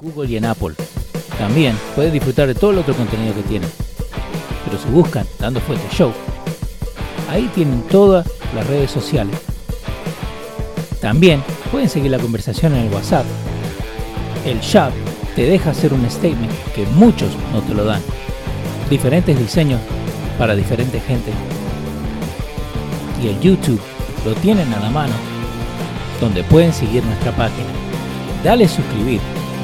Google y en Apple. También pueden disfrutar de todo el otro contenido que tienen. Pero si buscan Dando Fuerte Show, ahí tienen todas las redes sociales. También pueden seguir la conversación en el WhatsApp. El shop te deja hacer un statement que muchos no te lo dan. Diferentes diseños para diferente gente. Y el YouTube lo tienen a la mano, donde pueden seguir nuestra página. Dale suscribir,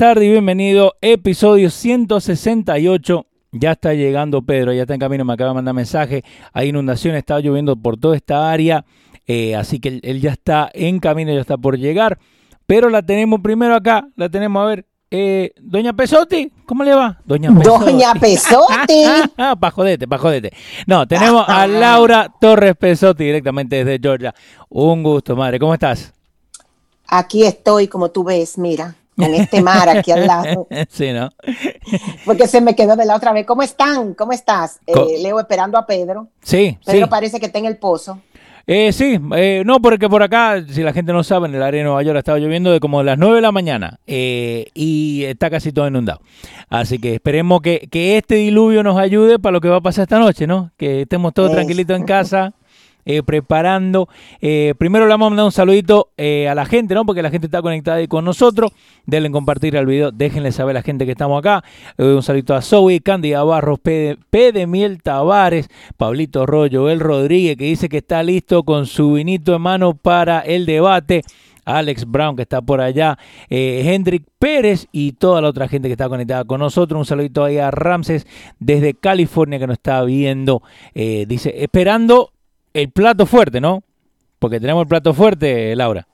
Tardes y bienvenido. Episodio 168. Ya está llegando Pedro, ya está en camino, me acaba de mandar mensaje. Hay inundación, está lloviendo por toda esta área. eh, así que él, él ya está en camino, ya está por llegar. Pero la tenemos primero acá, la tenemos a ver. Eh, Doña Pesotti, ¿cómo le va? Doña Doña Pesotti. pa' jodete, pa' jodete. No, tenemos a Laura Torres Pesotti directamente desde Georgia. Un gusto, madre. ¿Cómo estás? Aquí estoy, como tú ves, mira, con este mar aquí al lado, sí, ¿no? porque se me quedó de la otra vez. ¿Cómo están? ¿Cómo estás? Eh, Co- Leo esperando a Pedro. Sí, Pedro sí. parece que está en el pozo. Eh, sí, eh, no, porque por acá, si la gente no sabe, en el área de Nueva York ha estado lloviendo de como las 9 de la mañana eh, y está casi todo inundado. Así que esperemos que, que este diluvio nos ayude para lo que va a pasar esta noche, ¿no? Que estemos todos tranquilitos en casa. eh, preparando. Eh, primero le vamos a mandar un saludito eh, a la gente, ¿no? Porque la gente está conectada ahí con nosotros. Denle compartir el video, déjenle saber a la gente que estamos acá. Un saludito a Zoe, Cándida Barros, P de, P de Miel Tavares, Pablito Rollo, El Rodríguez, que dice que está listo con su vinito en mano para el debate. Alex Brown, que está por allá, eh, Hendrik Pérez y toda la otra gente que está conectada con nosotros. Un saludito ahí a Ramses desde California que nos está viendo. Dice, esperando el plato fuerte, ¿no? Porque tenemos el plato fuerte, Laura.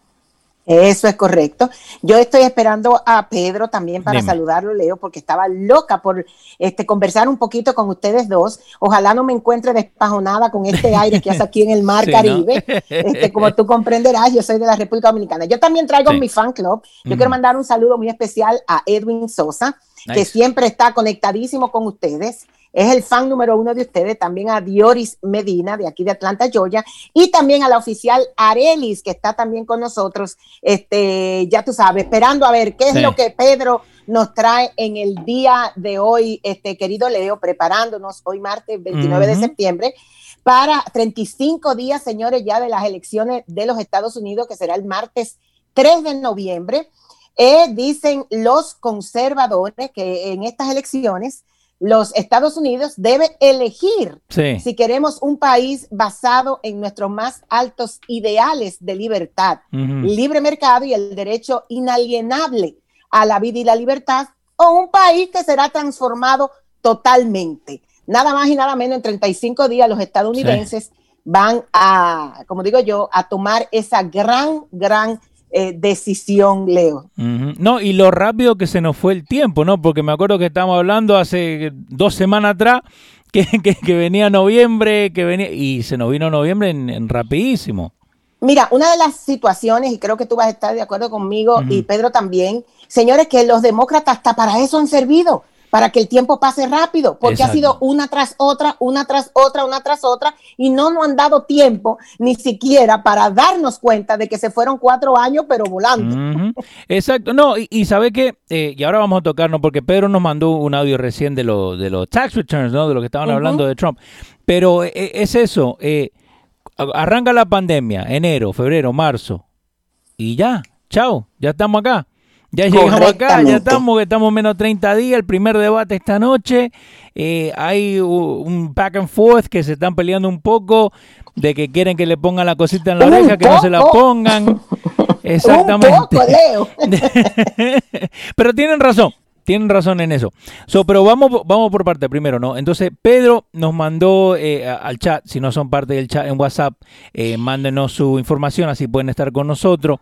Eso es correcto. Yo estoy esperando a Pedro también para Dime. saludarlo, Leo, porque estaba loca por este, conversar un poquito con ustedes dos. Ojalá no me encuentre despajonada con este aire que hace aquí en el mar Sí, ¿no? Caribe. Este, como tú comprenderás, yo soy de la República Dominicana. Yo también traigo Sí. mi fan club. Yo quiero mandar un saludo muy especial a Edwin Sosa, que siempre está conectadísimo con ustedes. Es el fan número uno de ustedes, también a Dioris Medina, de aquí de Atlanta, Georgia, y también a la oficial Arelis, que está también con nosotros, este, ya tú sabes, esperando a ver qué es Sí. lo que Pedro nos trae en el día de hoy, este querido Leo, preparándonos hoy martes 29 de septiembre para 35 días, señores, ya de las elecciones de los Estados Unidos, que será el martes 3 de noviembre. Eh, dicen los conservadores que en estas elecciones los Estados Unidos debe elegir Sí. si queremos un país basado en nuestros más altos ideales de libertad, libre mercado y el derecho inalienable a la vida y la libertad, o un país que será transformado totalmente. Nada más y nada menos en 35 días los estadounidenses van a, como digo yo, a tomar esa gran, gran eh, decisión, Leo. No, y lo rápido que se nos fue el tiempo, ¿no? Porque me acuerdo que estábamos hablando hace dos semanas atrás que, que, venía noviembre, que venía, y se nos vino noviembre en, rapidísimo. Mira, una de las situaciones, y creo que tú vas a estar de acuerdo conmigo, y Pedro también, señores, que los demócratas hasta para eso han servido para que el tiempo pase rápido, porque ha sido una tras otra, una tras otra, una tras otra, y no nos han dado tiempo ni siquiera para darnos cuenta de que se fueron cuatro años, pero volando. Exacto, no, y, sabe que, eh, y ahora vamos a tocarnos, porque Pedro nos mandó un audio recién de, lo, de los tax returns, ¿no? De lo que estaban hablando de Trump, pero eh, eh, es eso, arranca la pandemia, enero, febrero, marzo, y ya, chao, ya estamos acá. Ya llegamos acá, ya estamos, estamos menos 30 días, el primer debate esta noche. Eh, hay un back and forth que se están peleando un poco de que quieren que le pongan la cosita en la oreja, que no se la pongan. Exactamente. Pero tienen razón, tienen razón en eso. pero vamos, vamos por parte primero, ¿no? Entonces, Pedro nos mandó eh, al chat, si no son parte del chat en WhatsApp, eh, mándenos su información, así pueden estar con nosotros.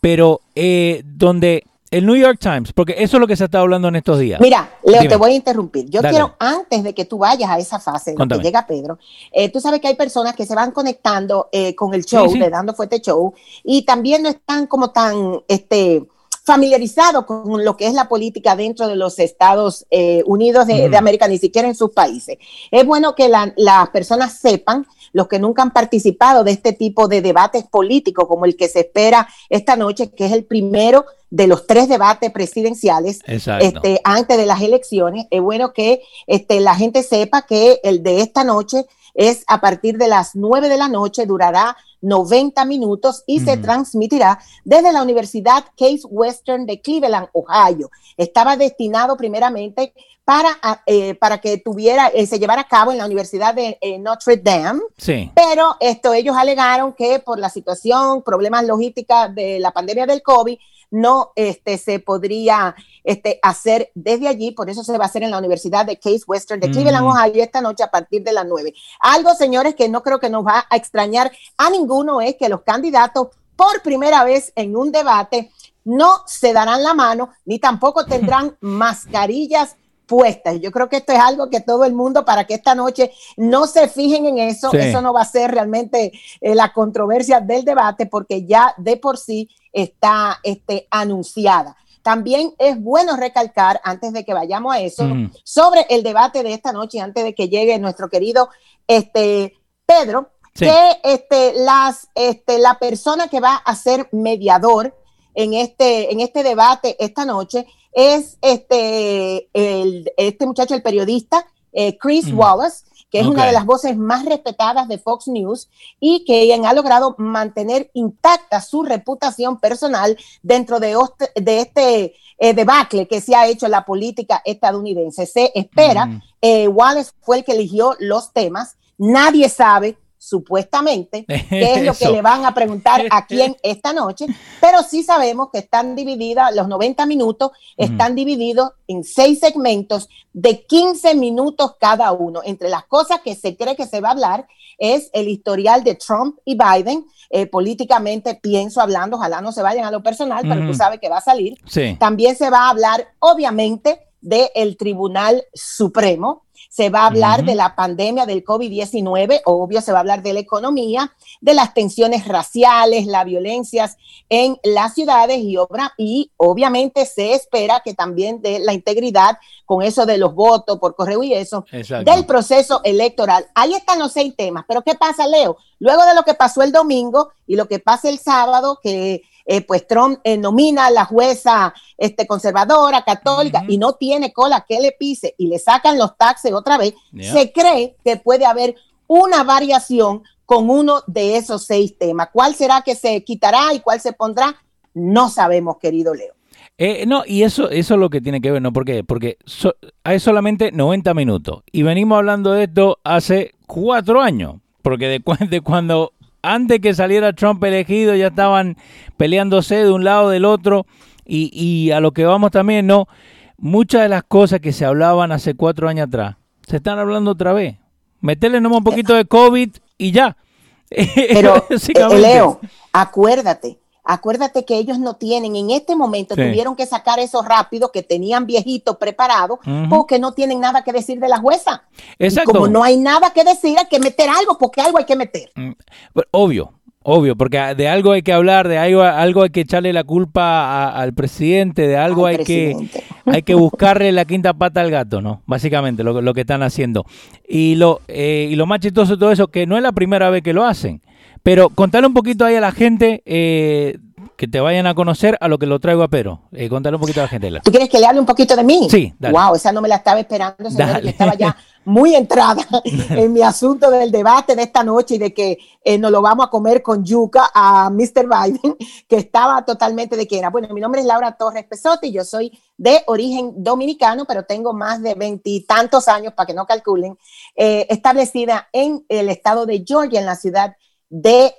Pero eh, donde el New York Times, porque eso es lo que se está hablando en estos días. Mira, Leo, te voy a interrumpir. Yo quiero, antes de que tú vayas a esa fase en que llega Pedro, eh, tú sabes que hay personas que se van conectando eh, con el show, le dando fuerte show, y también no están como tan, este, familiarizados con lo que es la política dentro de los Estados eh, Unidos de, América, ni siquiera en sus países. Es bueno que las personas sepan los que nunca han participado de este tipo de debates políticos como el que se espera esta noche, que es el primero de los tres debates presidenciales este, antes de las elecciones. Es bueno que este, la gente sepa que el de esta noche es a partir de las nueve de la noche, durará 90 minutos y se transmitirá desde la Universidad Case Western de Cleveland, Ohio. Estaba destinado primeramente para, eh, para que tuviera, eh, se llevara a cabo en la Universidad de eh, Notre Dame. Sí. Pero esto, ellos alegaron que por la situación, problemas logísticos de la pandemia del COVID, no este, se podría este, hacer desde allí, por eso se va a hacer en la Universidad de Case Western de Cleveland, Ohio, esta noche a partir de las 9. Algo, señores, que no creo que nos va a extrañar a ninguno es que los candidatos, por primera vez en un debate, no se darán la mano ni tampoco tendrán mascarillas puestas. Yo creo que esto es algo que todo el mundo, para que esta noche no se fijen en eso, eso no va a ser realmente eh, la controversia del debate, porque ya de por sí está este, anunciada. También es bueno recalcar, antes de que vayamos a eso, sobre el debate de esta noche, antes de que llegue nuestro querido este, Pedro, que este, las, este, la persona que va a ser mediador en este, en este debate esta noche es este, el, este muchacho, el periodista eh, Chris Wallace, que es una de las voces más respetadas de Fox News y que ha logrado mantener intacta su reputación personal dentro de, de este eh, debacle que se ha hecho en la política estadounidense. Se espera, eh, Wallace fue el que eligió los temas, nadie sabe supuestamente, qué es lo que le van a preguntar a quién esta noche, pero sí sabemos que están divididas, los 90 minutos están divididos en seis segmentos de 15 minutos cada uno. Entre las cosas que se cree que se va a hablar es el historial de Trump y Biden, eh, políticamente pienso hablando, ojalá no se vayan a lo personal, pero tú sabes que va a salir. También se va a hablar, obviamente, del Tribunal Supremo, se va a hablar de la pandemia del COVID-19, obvio, se va a hablar de la economía, de las tensiones raciales, las violencias en las ciudades y, obra, y obviamente se espera que también de la integridad con eso de los votos por correo y eso, del proceso electoral. Ahí están los seis temas, pero ¿qué pasa, Leo? Luego de lo que pasó el domingo y lo que pasa el sábado, que eh, pues Trump eh, nomina a la jueza este, conservadora, católica, y no tiene cola que le pise y le sacan los taxes otra vez, se cree que puede haber una variación con uno de esos seis temas. ¿Cuál será que se quitará y cuál se pondrá? No sabemos, querido Leo. Eh, no, y eso, eso es lo que tiene que ver, ¿no? ¿Por qué? Porque hay solamente 90 minutos. Y venimos hablando de esto hace cuatro años. Porque de, de cuando antes que saliera Trump elegido ya estaban peleándose de un lado del otro y, a lo que vamos también, ¿no? Muchas de las cosas que se hablaban hace cuatro años atrás se están hablando otra vez. Meterle nomás un poquito de COVID y ya. Pero, eh, Leo, acuérdate, Acuérdate que ellos no tienen, en este momento Sí. tuvieron que sacar eso rápido que tenían viejito preparado Ujú. porque no tienen nada que decir de la jueza. Y Exacto. como no hay nada que decir, hay que meter algo porque algo hay que meter. Mm, Obvio, obvio, porque de algo hay que hablar, de algo, algo hay que echarle la culpa a- al presidente, de algo Al hay que, hay que buscarle la quinta pata al gato, ¿no? Básicamente, lo, lo que están haciendo. Y lo, eh, y lo más chistoso de todo eso, que no es la primera vez que lo hacen. Pero contale un poquito ahí a la gente eh, que te vayan a conocer a lo que lo traigo a Pedro. Eh, contale un poquito a la gente. ¿Tú quieres que le hable un poquito de mí? Sí, dale. Wow, esa no me la estaba esperando, señor. Yo estaba ya muy entrada en mi asunto del debate de esta noche y de que eh, nos lo vamos a comer con yuca a Mr. Biden, que estaba totalmente de que era. Bueno, mi nombre es Laura Torres Pesotti, yo soy de origen dominicano, pero tengo más de veintitantos años, para que no calculen, eh, establecida en el estado de Georgia, en la ciudad de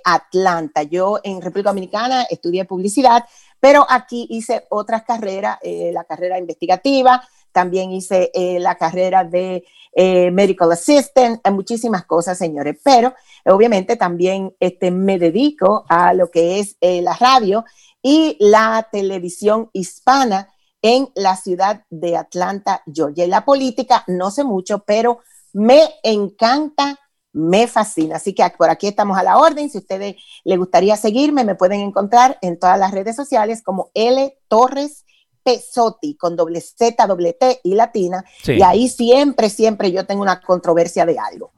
Atlanta. Yo en República Dominicana estudié publicidad, pero aquí hice otras carreras, eh, la carrera investigativa, también hice eh, la carrera de eh, medical assistant, muchísimas cosas, señores, pero obviamente también este, me dedico a lo que es la radio y la televisión hispana en la ciudad de Atlanta, Georgia. Y la política, no sé mucho, pero me encanta, me fascina. Así que por aquí estamos a la orden. Si a ustedes les gustaría seguirme, me pueden encontrar en todas las redes sociales como L Torres Pesotti con doble Z, doble T y latina. Sí. Y ahí siempre, siempre yo tengo una controversia de algo.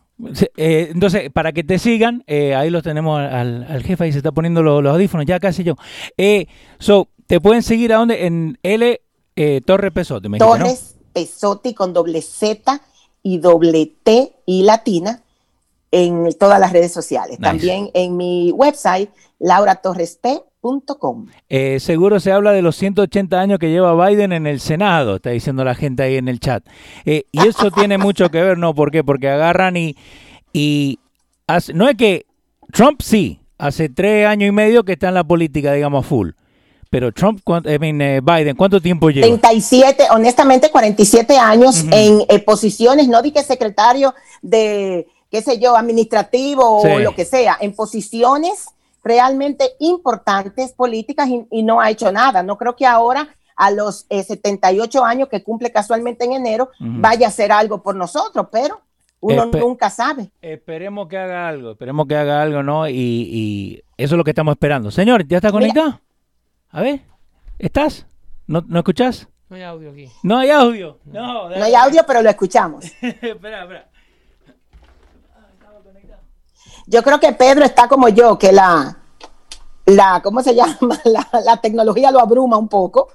Eh, entonces, para que te sigan, eh, ahí los tenemos al, al jefe, ahí se está poniendo los, los audífonos, ya casi yo. Eh, so, ¿te pueden seguir a dónde? En L eh, Torre Pesote, me dijiste, ¿no? Torres Pesotti con doble Z y doble T y latina en todas las redes sociales. Nice. También en mi website, lauratorresp.com. Eh, seguro se habla de los 180 años que lleva Biden en el Senado, está diciendo la gente ahí en el chat. Eh, y eso tiene mucho que ver, ¿no? ¿Por qué? Porque agarran y... y hace- no es que Trump sí, hace tres años y medio que está en la política, digamos, full. Pero Trump, I mean, eh, Biden, ¿cuánto tiempo lleva? 37, honestamente, 47 años en eh, posiciones, no di que secretario de, qué sé yo, administrativo Sí. o lo que sea, en posiciones realmente importantes políticas y, y no ha hecho nada. No creo que ahora a los eh, 78 años que cumple casualmente en enero vaya a hacer algo por nosotros, pero uno Espe- nunca sabe. Esperemos que haga algo, esperemos que haga algo, ¿no? Y, y eso es lo que estamos esperando. Señor, ¿ya está conectado? A ver, ¿estás? ¿No, ¿no escuchás? No hay audio aquí. No hay audio. No, No hay audio, pero lo escuchamos. espera, espera. Yo creo que Pedro está como yo, que la, la ¿cómo se llama? La, tecnología lo abruma un poco,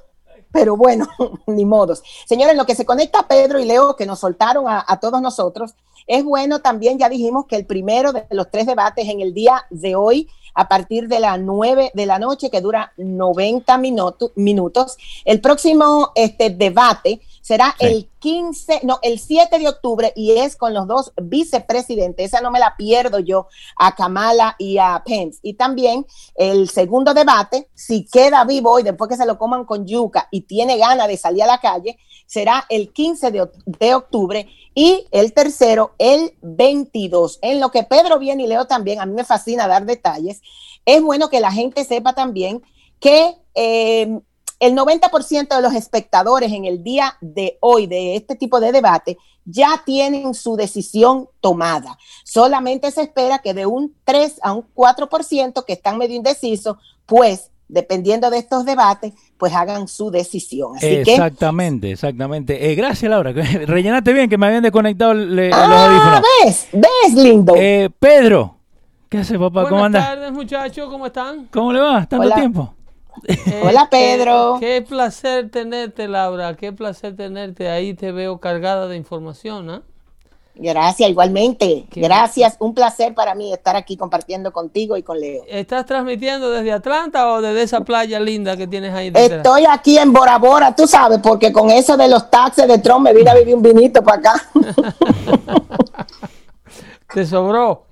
pero bueno, ni modos. Señores, lo que se conecta Pedro y Leo, que nos soltaron a, todos nosotros, es bueno también, ya dijimos que el primero de los tres debates en el día de hoy, a partir de las 9 de la noche, que dura 90 minuto- minutos, el próximo este, debate será Sí. el 15, no, el 7 de octubre y es con los dos vicepresidentes. Esa no me la pierdo yo, a Kamala y a Pence. Y también el segundo debate, si queda vivo hoy después que se lo coman con yuca y tiene ganas de salir a la calle, será el 15 de, oc- de octubre y el tercero el 22. En lo que Pedro viene y Leo también, a mí me fascina dar detalles. Es bueno que la gente sepa también que eh, el 90% de los espectadores en el día de hoy de este tipo de debate ya tienen su decisión tomada. Solamente se espera que de un 3 a un 4% que están medio indecisos, pues dependiendo de estos debates, pues hagan su decisión. Así que Exactamente, exactamente. Eh, gracias, Laura. Rellenaste bien que me habían desconectado le- los Ah, audífonos. ves, ves, lindo. Eh, Pedro, ¿qué hace, papá? ¿Cómo Buenas anda? tardes, muchachos, ¿cómo están? ¿Cómo le va? ¿Tanto Hola. tiempo? Eh, Hola, Pedro. Qué, qué placer tenerte, Laura. Qué placer tenerte. Ahí te veo cargada de información, ¿ah? Gracias, igualmente. Qué Gracias, un placer para mí estar aquí compartiendo contigo y con Leo. ¿Estás transmitiendo desde Atlanta o desde esa playa linda que tienes ahí detrás? Estoy aquí en Bora Bora, tú sabes, porque con eso de los taxes de Trump me vine a vivir un vinito para acá. Te sobró.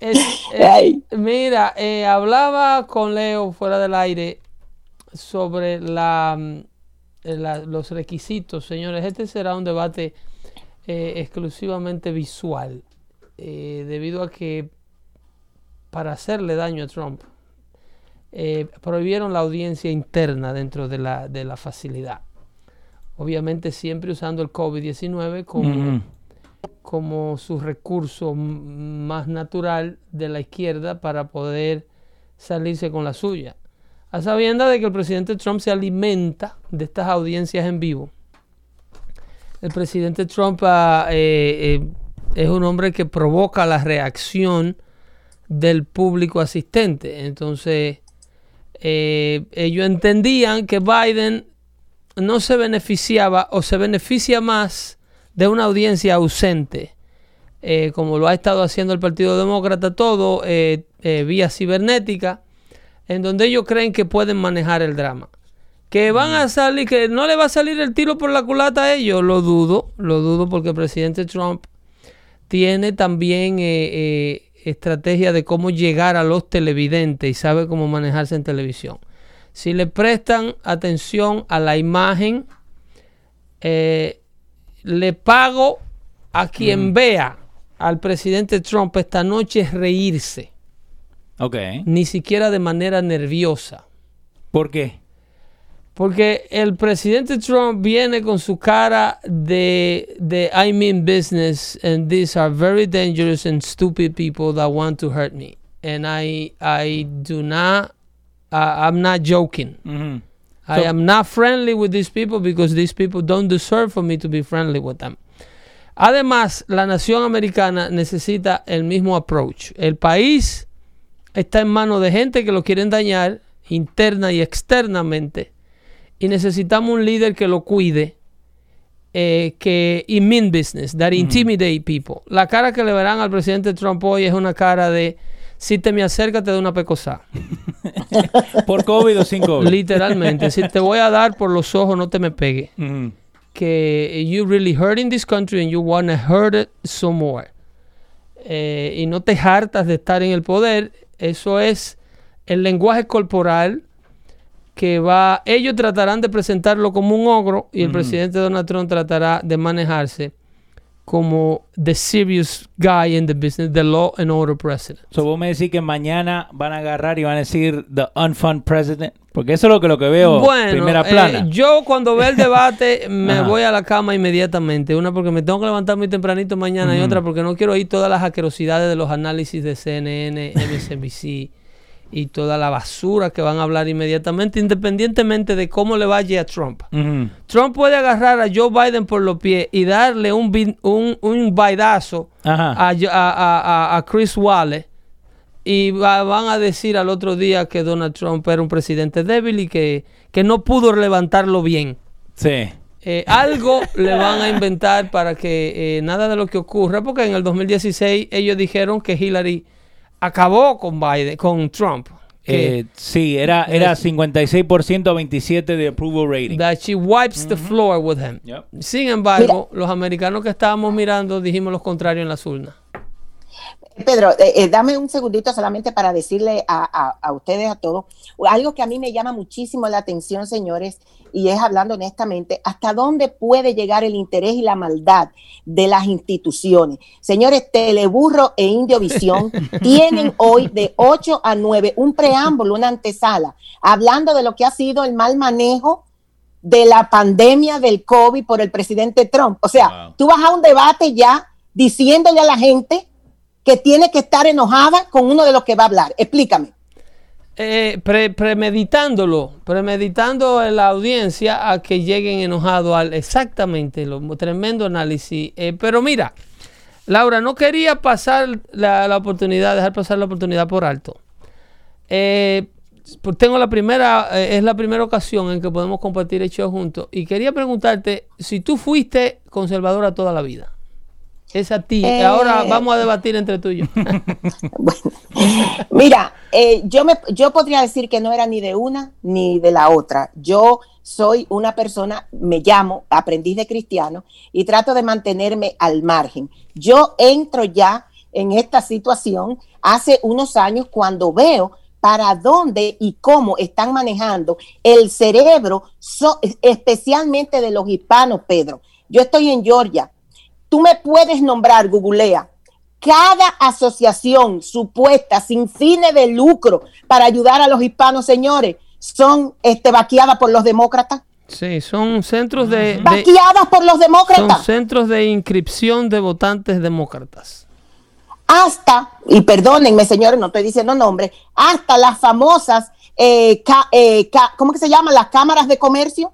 Es- mira, eh, hablaba con Leo fuera del aire sobre la, mm, eh, la- los requisitos, señores. Este será un debate eh, exclusivamente visual, eh, debido a que para hacerle daño a Trump eh, prohibieron la audiencia interna dentro de la, de la facilidad. Obviamente siempre usando el COVID-19 como. Como su recurso más natural de la izquierda para poder salirse con la suya. A sabiendas de que el presidente Trump se alimenta de estas audiencias en vivo. El presidente Trump ah, eh, eh, es un hombre que provoca la reacción del público asistente. Entonces, eh, ellos entendían que Biden no se beneficiaba o se beneficia más de una audiencia ausente, eh, como lo ha estado haciendo el Partido Demócrata, todo eh, eh, vía cibernética, en donde ellos creen que pueden manejar el drama. Que van a salir, que no le va a salir el tiro por la culata a ellos, lo dudo, lo dudo porque el presidente Trump tiene también estrategia de cómo llegar a los televidentes y sabe cómo manejarse en televisión. Si le prestan atención a la imagen, eh, le pago a quien vea al presidente Trump esta noche reírse, Ok. ni siquiera de manera nerviosa. ¿Por qué? Porque el presidente Trump viene con su cara de, de I mean business and these are very dangerous and stupid people that want to hurt me. And I I do not uh, I'm not joking. I So- am not friendly with these people because these people don't deserve for me to be friendly with them. Además, la nación americana necesita el mismo approach. El país está en manos de gente que lo quieren dañar interna y externamente. Y necesitamos un líder que lo cuide, eh, que y mean business, that intimidate people. La cara que le verán al presidente Trump hoy es una cara de si te me acercas te doy una pecosa. ¿Por COVID o sin COVID? Literalmente, si te voy a dar por los ojos, no te me pegue. Ujú. Que you really hurting this country and you wanna hurt it some more. Eh, y no te hartas de estar en el poder. Eso es el lenguaje corporal que va. Ellos tratarán de presentarlo como un ogro y el presidente Donald Trump tratará de manejarse como the serious guy in the business, the law and order president. So, vos me decís que mañana van a agarrar y van a decir the unfun president. Porque eso es lo que, lo que veo primera eh, plana. yo cuando veo el debate me voy a la cama inmediatamente. Una porque me tengo que levantar muy tempranito mañana y otra porque no quiero oír todas las asquerosidades de los análisis de CNN, MSNBC y toda la basura que van a hablar inmediatamente, independientemente de cómo le vaya a Trump. Trump puede agarrar a Joe Biden por los pies y darle un, un, un baidazo a, a- a- a- a Chris Wallace y va- van a decir al otro día que Donald Trump era un presidente débil y que, que no pudo levantarlo bien. Sí. Eh, algo le van a inventar para que eh, nada de lo que ocurra, porque en el 2016 ellos dijeron que Hillary acabó con Biden, con Trump. Eh, sí, era, era 56% a 27% de approval rating. that she wipes the floor with him. Yep. Sin embargo, los americanos que estábamos mirando dijimos lo contrario en las urnas. Pedro, eh, eh, dame un segundito solamente para decirle a, a- a ustedes, a todos, algo que a mí me llama muchísimo la atención, señores, y es hablando honestamente, hasta dónde puede llegar el interés y la maldad de las instituciones. Señores, Teleburro e Indiovisión tienen hoy de 8 a 9 un preámbulo, una antesala, hablando de lo que ha sido el mal manejo de la pandemia del COVID por el presidente Trump. O sea, Wow. tú vas a un debate ya diciéndole a la gente que tiene que estar enojada con uno de los que va a hablar. Explícame. Eh, pre- premeditándolo, premeditando en la audiencia a que lleguen enojados al exactamente lo tremendo análisis. Eh, pero mira, Laura, no quería pasar la, oportunidad, dejar pasar la oportunidad por alto. Eh, tengo la primera, es la primera ocasión en que podemos compartir show juntos. Y quería preguntarte si tú fuiste conservadora toda la vida. Es a ti. Eh. Ahora vamos a debatir entre tú y yo. Bueno, mira, eh, yo, me, yo podría decir que no era ni de una ni de la otra. Yo soy una persona, me llamo aprendiz de cristiano y trato de mantenerme al margen. Yo entro ya en esta situación hace unos años cuando veo para dónde y cómo están manejando el cerebro, so- especialmente de los hispanos, Pedro. Yo estoy en Georgia. Tú me puedes nombrar, googlea, cada asociación supuesta sin fines de lucro para ayudar a los hispanos, señores, son este, vaqueadas por los demócratas. Sí, son centros de, de- Vaqueadas por los son demócratas. centros de inscripción de votantes demócratas. hasta, y perdónenme señores, no estoy diciendo nombres, hasta las famosas, eh, ca- eh, ca- ¿cómo que se llaman? Las cámaras de comercio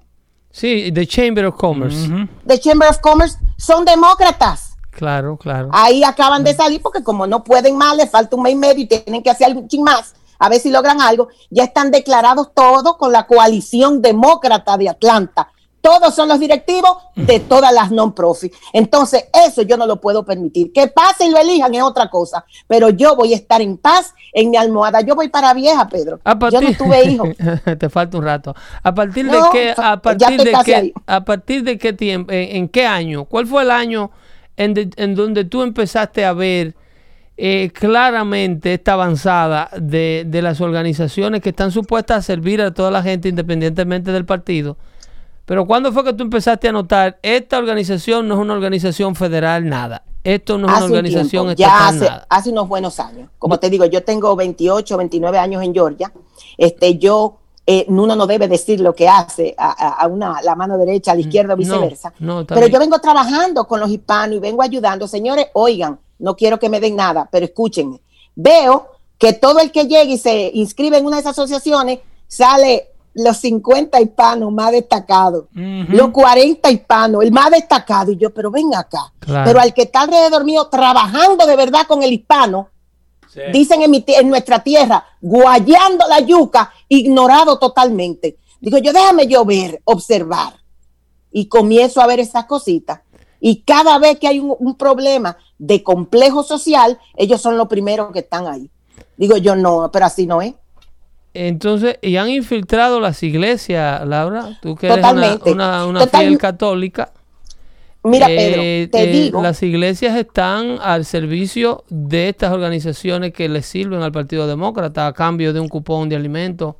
Sí, the Chamber of Commerce. De Chamber of Commerce son demócratas. Claro, claro. Ahí acaban de salir porque como no pueden más, les falta un mes y medio y tienen que hacer algo más, a ver si logran algo, ya están declarados todos con la coalición demócrata de Atlanta. Todos son los directivos de todas las non-profit. Entonces, eso yo no lo puedo permitir. Que pasen y lo elijan es otra cosa. Pero yo voy a estar en paz en mi almohada. Yo voy para vieja, Pedro. A Yo partir- no tuve hijos. Te falta un rato. A partir No, de qué, a ya partir estoy de casi qué, ahí. a partir de qué tiempo, en, en qué año, cuál fue el año en, de- en donde tú empezaste a ver eh, claramente esta avanzada de, de las organizaciones que están supuestas a servir a toda la gente independientemente del partido. Pero ¿cuándo fue que tú empezaste a notar esta organización no es una organización federal nada? Esto no es una Hace un organización tiempo, ya estatal hace, nada. hace unos buenos años. Como te digo, yo tengo 28, 29 años en Georgia. Este, yo, eh, uno no debe decir lo que hace a, una, la mano derecha, a la izquierda o Mm, no, viceversa. no, pero yo vengo trabajando con los hispanos y vengo ayudando. Señores, oigan, no quiero que me den nada, pero escúchenme. Veo que todo el que llegue y se inscribe en una de esas asociaciones sale los 50 hispanos más destacados, los 40 hispanos, el más destacado. Y yo, pero ven acá. Claro. Pero al que está alrededor mío trabajando de verdad con el hispano, Sí. dicen en, mi en nuestra tierra, guayando la yuca, ignorado totalmente. Digo yo, déjame yo ver, observar. Y comienzo a ver esas cositas. Y cada vez que hay un, un problema de complejo social, ellos son los primeros que están ahí. Digo yo, no, pero así no es. Entonces, y han infiltrado las iglesias, Laura. Tú que eres una, Totalmente. una, una Total- fiel católica. Mira, eh, Pedro, te eh, digo, Las iglesias están al servicio de estas organizaciones que le sirven al Partido Demócrata a cambio de un cupón de alimentos.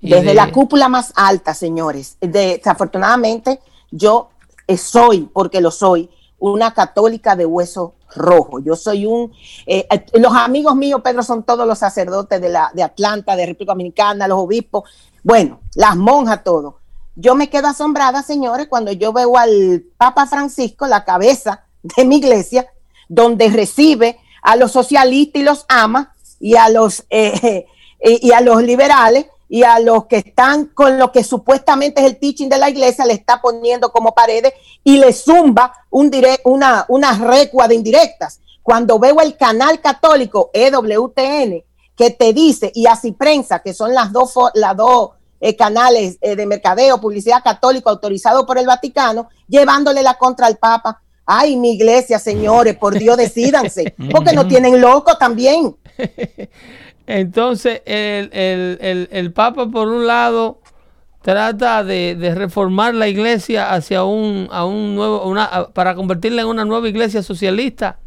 desde de- la cúpula más alta, señores. Desafortunadamente, yo eh, soy, porque lo soy, una católica de hueso rojo. Yo soy un... eh, eh, los amigos míos, Pedro, son todos los sacerdotes de, la, de Atlanta, de República Dominicana, los obispos, bueno, las monjas, todo. Yo me quedo asombrada, señores, cuando yo veo al Papa Francisco, la cabeza de mi iglesia, donde recibe a los socialistas y los ama, y a los, eh, y, y a los liberales, y a los que están con lo que supuestamente es el teaching de la iglesia, le está poniendo como paredes y le zumba un una, una recua de indirectas. Cuando veo el canal católico EWTN, que te dice, y así prensa, que son las dos, las dos eh, canales eh, de mercadeo, publicidad católico autorizados por el Vaticano, llevándole la contra al Papa. Ay, mi iglesia, señores, por Dios, decídanse, porque no tienen loco también. Entonces, el, el- el- el Papa, por un lado, trata de, de reformar la iglesia hacia un, a un nuevo, una, para convertirla en una nueva iglesia socialista,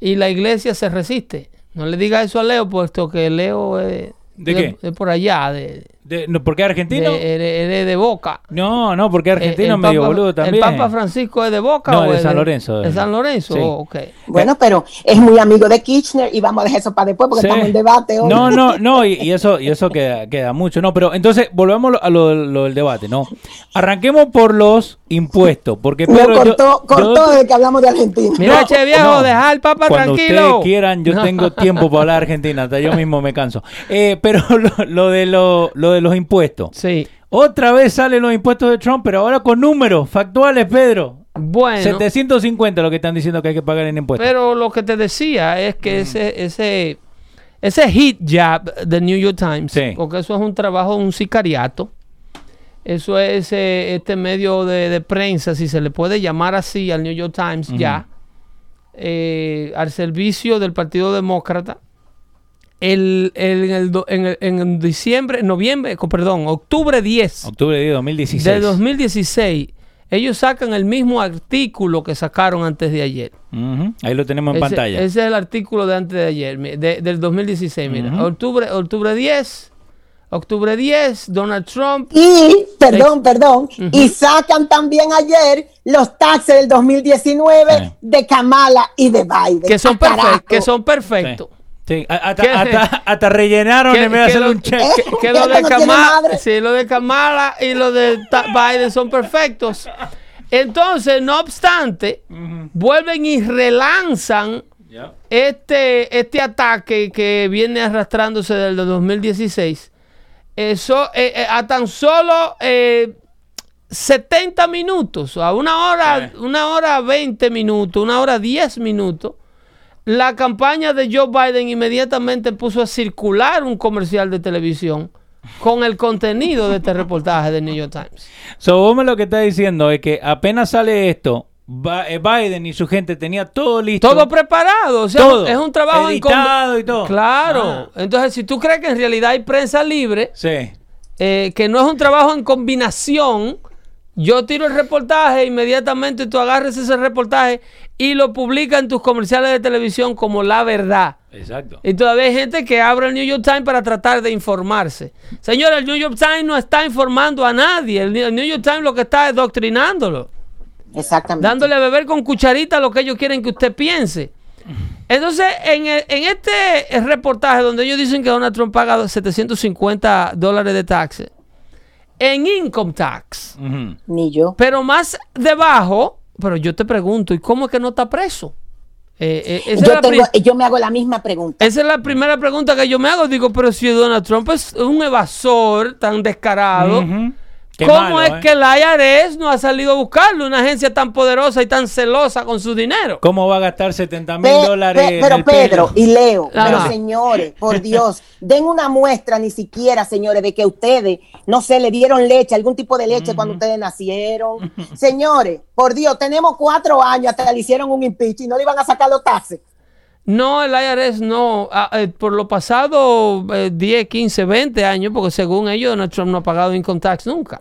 y la iglesia se resiste. No le diga eso a Leo, puesto que Leo es, ¿De qué? de por allá, de, De- no, ¿Por qué de, argentino? eres- eres de Boca. no, no, porque argentino Eh, es medio Papa- boludo también. ¿El Papa Francisco es de Boca No, o de San Lorenzo, ¿De eh. San Lorenzo? Sí. Oh, ok. Bueno, pero es muy amigo de Kirchner y vamos a dejar eso para después porque Sí. estamos en debate hoy. No, no, no, y, y eso, y eso queda, queda mucho, no, pero entonces volvamos a lo, lo del debate, ¿no? Arranquemos por los impuestos, porque Pedro, yo- cortó, cortó yo- desde que hablamos de Argentina. Mira, No, che viejo, no. deja al Papa Cuando tranquilo. ustedes quieran, yo No. tengo tiempo para hablar de Argentina, hasta yo mismo me canso. Eh, pero lo, lo de lo, lo de los impuestos. Sí. Otra vez salen los impuestos de Trump, pero ahora con números factuales, Pedro. Bueno, 750 lo que están diciendo que hay que pagar en impuestos. pero lo que te decía es que ese, ese, ese hit jab de New York Times, Sí. porque eso es un trabajo, un sicariato. Eso es eh, este medio de, de prensa, si se le puede llamar así al New York Times ya, eh, al servicio del Partido Demócrata. El, el- en, el, en el- en diciembre, noviembre, co- perdón, octubre 10 Octubre de 2016. de 2016, ellos sacan el mismo artículo que sacaron antes de ayer. Ahí lo tenemos en Ese, pantalla. ese es el artículo de antes de ayer, de- del 2016, mira. Ujú. octubre, octubre 10, Octubre 10, Donald Trump. Y, perdón, perdón, y sacan también ayer los taxes del 2019 Sí. de Kamala y de Biden. Que son, Ah, perfectos que son perfectos. Sí, hasta, ¿Qué? hasta- hasta rellenaron Que- en vez de lo- un check. Eh, que lo de no Kamala, sí, lo de Kamala y lo de Biden son perfectos. Entonces, no obstante, vuelven y relanzan este, este ataque que viene arrastrándose desde el 2016. Eso, eh, eh, a tan solo eh, 70 minutos, a una hora, una hora 20 minutos, una hora 10 minutos, la campaña de Joe Biden inmediatamente puso a circular un comercial de televisión con el contenido de este reportaje de New York Times. So, vos lo que estás diciendo es que apenas sale esto, eh, Biden y su gente tenía todo listo. Todo preparado, o sea, Todo. es un trabajo Editado y todo. Claro, Ah. entonces si tú crees que en realidad hay prensa libre, Sí. eh, que no es un trabajo en combinación, yo tiro el reportaje, inmediatamente tú agarres ese reportaje y lo publicas en tus comerciales de televisión como la verdad. Exacto. Y todavía hay gente que abre el New York Times para tratar de informarse. Señora, el New York Times no está informando a nadie. El, el New York Times lo que está es doctrinándolo. Exactamente. Dándole a beber con cucharita lo que ellos quieren que usted piense. Entonces, en, el- en este reportaje donde ellos dicen que Donald Trump paga 750 dólares de taxes, en income tax. Ni yo. pero más debajo, pero yo te pregunto, ¿y cómo es que no está preso? Eh, eh, esa, es Yo, la tengo, yo me hago la misma pregunta. esa es la primera pregunta que yo me hago. Digo, pero si Donald Trump es un evasor tan descarado, Ujú. Qué ¿cómo malo, es ¿eh? que el IRS no ha salido a buscarlo? Una agencia tan poderosa y tan celosa con su dinero. ¿Cómo va a gastar 70 mil Pe- dólares? pe- en pero el Pedro pelo? y Leo, pero señores, por Dios, den una muestra ni siquiera, señores, de que ustedes, no sé, le dieron leche, algún tipo de leche cuando ustedes nacieron. Señores, por Dios, tenemos cuatro años hasta le hicieron un impeach y no le iban a sacar los taxes. No, el IRS no. Ah, eh, por lo pasado eh, 10, 15, 20 años, porque según ellos, Donald Trump no ha pagado income tax nunca.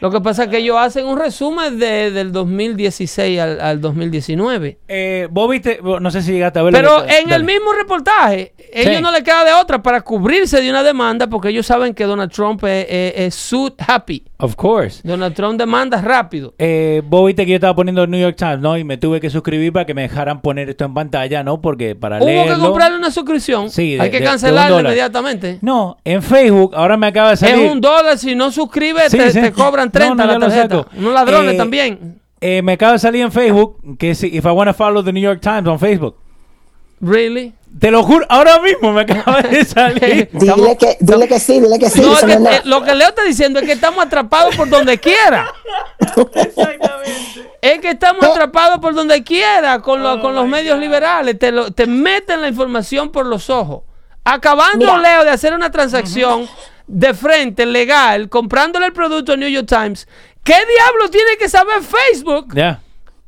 Lo que pasa es que ellos hacen un resumen de, del 2016 al, al 2019. Eh, vos viste, no sé si llegaste a verlo. Pero que- en el mismo reportaje, ellos Sí. no le queda de otra para cubrirse de una demanda, porque ellos saben que Donald Trump es, es- es suit happy. Of course. Donald Trump demanda rápido. Eh, vos viste que yo estaba poniendo el New York Times, ¿no? Y me tuve que suscribir para que me dejaran poner esto en pantalla, ¿no? Porque para Hubo que leerlo... comprarle una suscripción. Sí, de- Hay que cancelarla inmediatamente. No, en Facebook, ahora me acaba de salir... Es un dólar, si no suscribes, Sí, te, sí. te cobran 30 No, no, la tarjeta. Unos ladrones Eh, también. Eh, me acaba de salir en Facebook que si if I want to follow the New York Times on Facebook. Really? Te lo juro, ahora mismo me acaba de salir. Dile Estamos- que, dile que sí, dile que sí. No, que, no eh, lo que Leo está diciendo es que estamos atrapados por donde quiera. Es que estamos atrapados por donde quiera con, lo- Oh con los medios God. liberales. Te, lo- te meten la información por los ojos. Acabando, Mira. Leo, de hacer una transacción de frente, legal, comprándole el producto a New York Times. ¿Qué diablo tiene que saber Facebook Ya.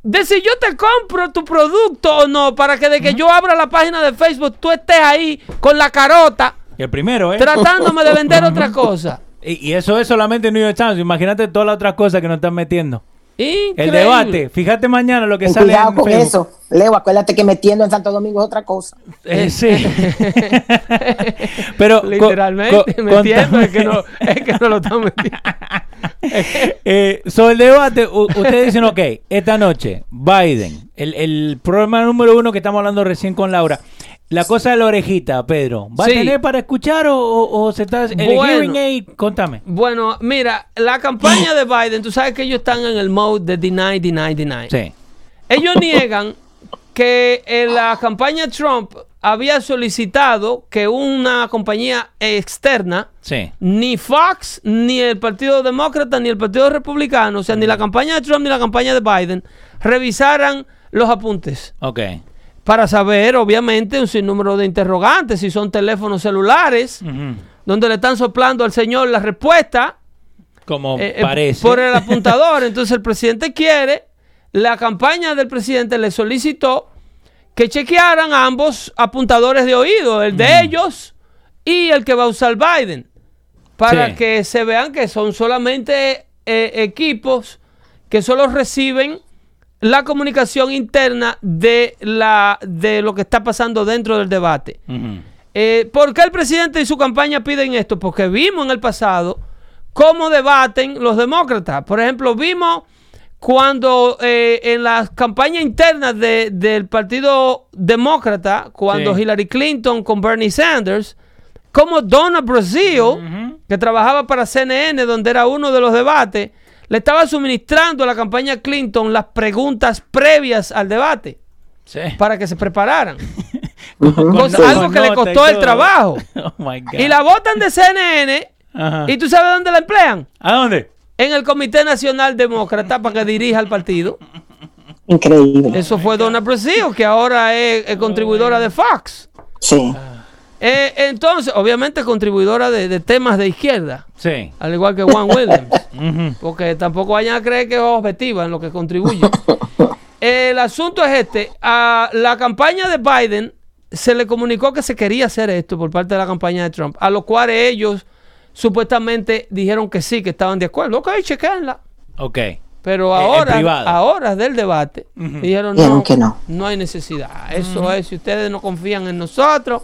De si yo te compro tu producto o no? Para que de que yo abra la página de Facebook, tú estés ahí con la carota El primero, ¿eh? tratándome de vender otra cosa. Y, y eso es solamente New York Times. Imagínate todas las otras cosas que nos están metiendo. El debate. Fíjate mañana lo que Ten sale cuidado en con Facebook. eso. Leo, acuérdate que metiendo en Santo Domingo es otra cosa. Eh, sí. Pero Literalmente, co- metiendo, es que no, es que no lo están metiendo. Eh, sobre el debate, ustedes dicen, ok, esta noche, Biden, el, el problema número uno que estamos hablando recién con Laura, la cosa de la orejita, Pedro, ¿va Sí. a tener para escuchar o, o- o se está... El Bueno. hearing aid, contame. Bueno, mira, la campaña de Biden, tú sabes que ellos están en el mode de deny, deny, deny. Sí. Ellos niegan que en la campaña Trump había solicitado que una compañía externa, Sí. ni Fox, ni el Partido Demócrata, ni el Partido Republicano, o sea, ni la campaña de Trump ni la campaña de Biden, revisaran los apuntes. Ok. Para saber, obviamente, un sinnúmero de interrogantes, si son teléfonos celulares, donde le están soplando al señor la respuesta Como eh, eh, parece. por el apuntador. Entonces el presidente quiere, la campaña del presidente le solicitó que chequearan ambos apuntadores de oído, el de ellos y el que va a usar Biden, para Sí. que se vean que son solamente eh, equipos que solo reciben la comunicación interna de, la, de lo que está pasando dentro del debate. Eh, ¿Por qué el presidente y su campaña piden esto? Porque vimos en el pasado cómo debaten los demócratas. Por ejemplo, vimos cuando eh, en las campañas internas de- del Partido Demócrata, cuando Sí. Hillary Clinton con Bernie Sanders, como Donna Brazil, que trabajaba para CNN, donde era uno de los debates, le estaba suministrando a la campaña Clinton las preguntas previas al debate Sí. para que se prepararan. Con- Cosa- con algo que le costó el trabajo. Oh my God. Y la votan de CNN. Ajá. ¿Y tú sabes dónde la emplean? ¿A dónde? En el Comité Nacional Demócrata para que dirija el partido. Increíble. Eso fue Donna Brazil, que ahora es, es contribuidora de Fox. Sí. Eh, entonces, obviamente contribuidora de, de temas de izquierda, Sí. al igual que Juan Williams. Porque tampoco vayan a creer que es objetiva en lo que contribuye. El asunto es este. A la campaña de Biden se le comunicó que se quería hacer esto por parte de la campaña de Trump, a lo cual ellos supuestamente dijeron que sí, que estaban de acuerdo. Ok, chequenla. Ok. Pero ahora, a horas del debate, dijeron Dijeron no, que no. no hay necesidad. Eso es, si ustedes no confían en nosotros,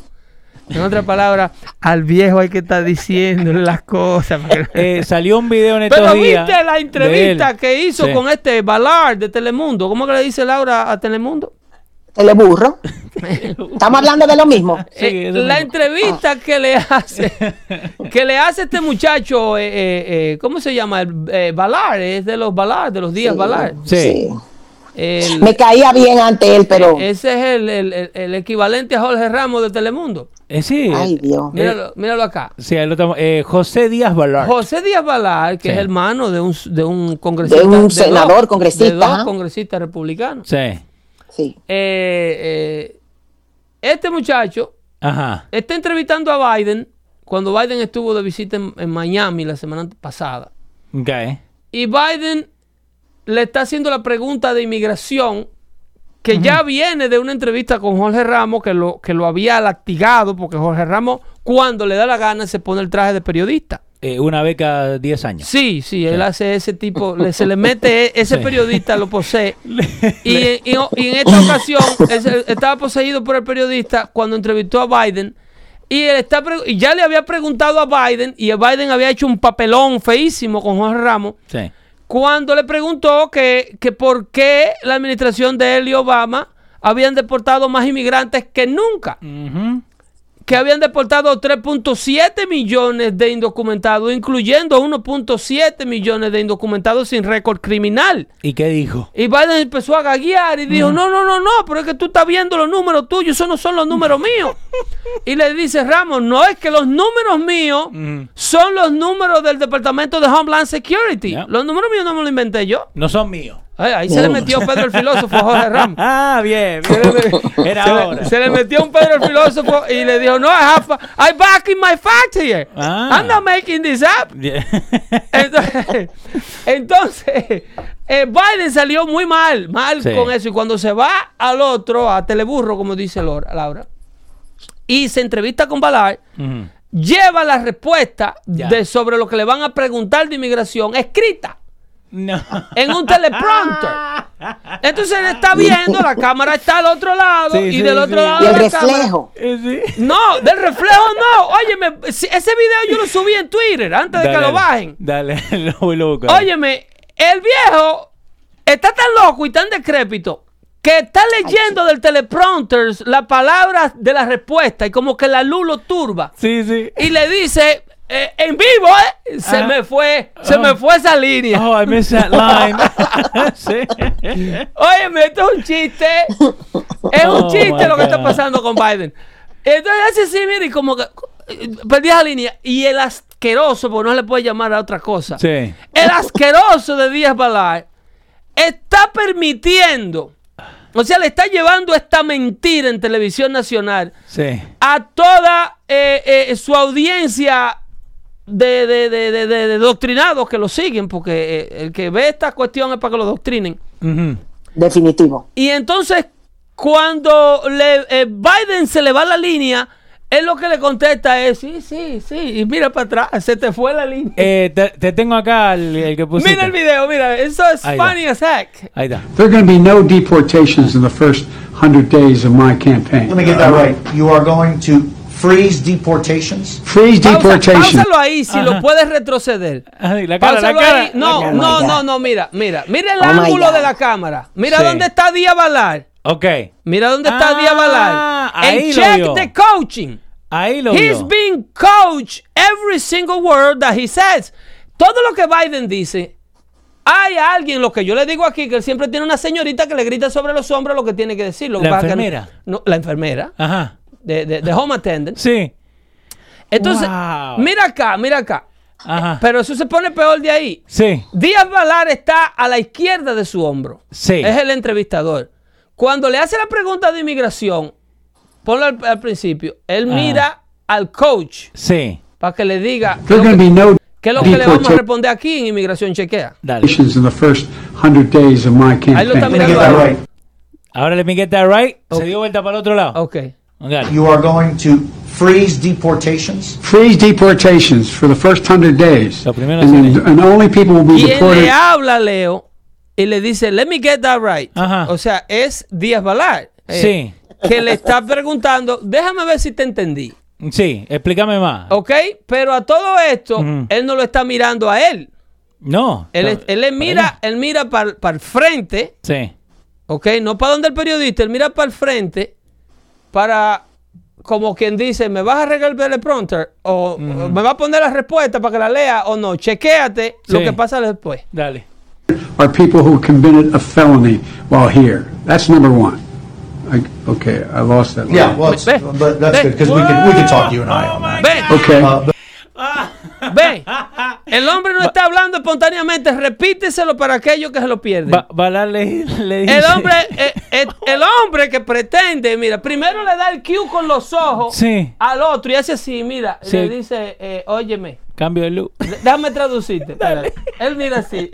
en otras palabras, al viejo hay que estar diciéndole las cosas. Eh, salió un video en estos pero días. viste la entrevista que hizo Sí. con este Ballard de Telemundo. ¿Cómo que le dice Laura a Telemundo? Teleburro. Estamos hablando de lo mismo. Sí, Eh, la mismo. entrevista que le hace, que le hace este muchacho, eh, eh, ¿cómo se llama? El, eh, Ballard, es de los Ballard, de los días Ballard. Sí. El- Me caía bien ante él, pero. ese es el, el- el- el equivalente a Jorge Ramos de Telemundo. Eh, sí. Ay, Dios. Míralo, míralo acá. Sí, ahí lo estamos- eh, José Díaz Balart. José Díaz Ballard, que Sí. es hermano de un, de un congresista. De un dos- senador congresista, De dos congresistas republicanos. Sí. Sí. Eh, eh, este muchacho Ajá. está entrevistando a Biden cuando Biden estuvo de visita en, en Miami la semana pasada. Ok. Y Biden le está haciendo la pregunta de inmigración que ya viene de una entrevista con Jorge Ramos que lo, que lo había latigado porque Jorge Ramos cuando le da la gana se pone el traje de periodista. Eh, una beca 10 años. Sí, sí, él hace ese tipo, le- se le mete e- ese Sí. periodista, lo posee. Y, en- y en- y en esta ocasión él se- estaba poseído por el periodista cuando entrevistó a Biden. Y, él está y ya le había preguntado a Biden, y Biden había hecho un papelón feísimo con Jorge Ramos, Sí. Cuando le preguntó que, que por qué la administración de él y Obama habían deportado más inmigrantes que nunca. Que habían deportado 3.7 millones de indocumentados, incluyendo 1.7 millones de indocumentados sin récord criminal. ¿Y qué dijo? Y Biden empezó a gaguear y dijo, no, no, no, no, pero es que tú estás viendo los números tuyos, esos no son los números míos. y le dice Ramos, no es que los números míos son los números del Departamento de Homeland Security. Los números míos no me los inventé yo. No son míos. Ay, ahí se le metió Pedro el filósofo a Jorge Ramos. Ah, bien. Se le, bien. Era se le- ahora. se le metió un Pedro el filósofo y le dijo, no, I have, I backing my facts here. Ah. I'm not making this up. Entonces, entonces, eh, Biden salió muy mal, mal Sí. con eso. Y cuando se va al otro, a Teleburro, como dice Laura, y se entrevista con Ballard, Ujú. lleva la respuesta de sobre lo que le van a preguntar de inmigración escrita No. en un teleprompter. Entonces él está viendo, la cámara está al otro lado Sí, y sí, del sí. otro lado Y el la reflejo. Eh. No, del reflejo no. Óyeme, ese video yo lo subí en Twitter antes de que lo bajen. Dale, lo voy a buscar. Óyeme, el viejo está tan loco y tan decrépito que está leyendo del teleprompter las palabras de la respuesta y como que la luz lo turba. Sí, sí. Y le dice, eh, en vivo, ¿eh? Se Ah. me fue, se Ah. me fue esa línea. Oh, I missed that line. sí. Óyeme, esto es un chiste. Es un Oh, chiste lo que está pasando con Biden. Entonces hace así, mira, y como que perdí esa línea. Y el asqueroso, porque no le puede llamar a otra cosa. Sí. El asqueroso de Díaz Balart está permitiendo, o sea, le está llevando esta mentira en televisión nacional Sí. a toda eh, eh, su audiencia de, de- de- de- de- de doctrinados que lo siguen, porque eh, el que ve esta cuestión es para que lo doctrinen. Ujú. Definitivo. Y entonces, cuando le, eh, Biden se le va la línea, él lo que le contesta es, sí, sí, sí, y mira para atrás, se te fue la línea. Eh, te, te tengo acá el, el que pusiste. mira el video, mira, eso es Ahí funny as heck. Ahí está. There are going to be no deportations in the first 100 days of my campaign. Let me get that right. You are going to freeze deportations? Freeze Pausa- deportation. Páusalo ahí si Ajá. lo puedes retroceder. Ay, la cara, la Páusalo cara. ahí. No, no, no, no, mira, mira. Mira el Oh ángulo de la cámara. Mira Sí. dónde está Díaz Balar. Ok. Mira dónde está Ah, Díaz Balar. ahí En lo check vio. the coaching. Ahí lo He's vio. being coached every single word that he says. Todo lo que Biden dice, hay alguien, lo que yo le digo aquí, que él siempre tiene una señorita que le grita sobre los hombros lo que tiene que decir. Lo La pasa que no- enfermera. no, la enfermera. Ajá. De, de- de home attendant. Sí. Entonces, Wow. mira acá, mira acá. Ajá. Pero eso se pone peor de ahí. Sí. Díaz Balar está a la izquierda de su hombro. Sí. Es el entrevistador. Cuando le hace la pregunta de inmigración, ponlo al, al principio, él mira al coach Sí. para que le diga qué es lo que- be no qué es lo que le vamos a responder aquí en inmigración chequea. Dale. in the first 100 days of my Ahí lo está mirando. right. Ahora le right. Ok. Se dio vuelta para el otro lado. Ok. Dale. You are going to freeze deportations? Freeze deportations for the first 100 days. Lo primero and, es- then- and only people will be Quien deported. le habla Leo y le dice, let me get that right. Ajá. O sea, es Díaz Balar. eh, Sí. Que le está preguntando, déjame ver si te entendí. Sí. Explícame más. ¿Ok? Pero a todo esto, Ujú. él no lo está mirando a él. No. Él, No. él mira, él mira para el frente, Sí. ¿ok? No para donde el periodista, él mira para el frente para, como quien dice, ¿me vas a regalar el teleprompter? O me va a poner la respuesta para que la lea o no. Chequéate lo Sí. que pasa después. Dale. are people who committed a felony while here. That's number one. I, okay, I lost that. Yeah, well, but that's good because we can we can talk you and I on that. Okay. Uh, ven. El hombre no está hablando espontáneamente, repíteselo para aquellos que se lo pierden. Va, Balar le, le dice. El hombre, eh, eh, el hombre que pretende, mira, primero le da el cue con los ojos Sí. al otro y hace así, mira, Sí. le dice, eh, óyeme, Cambio de luz. déjame traducirte. Él mira así.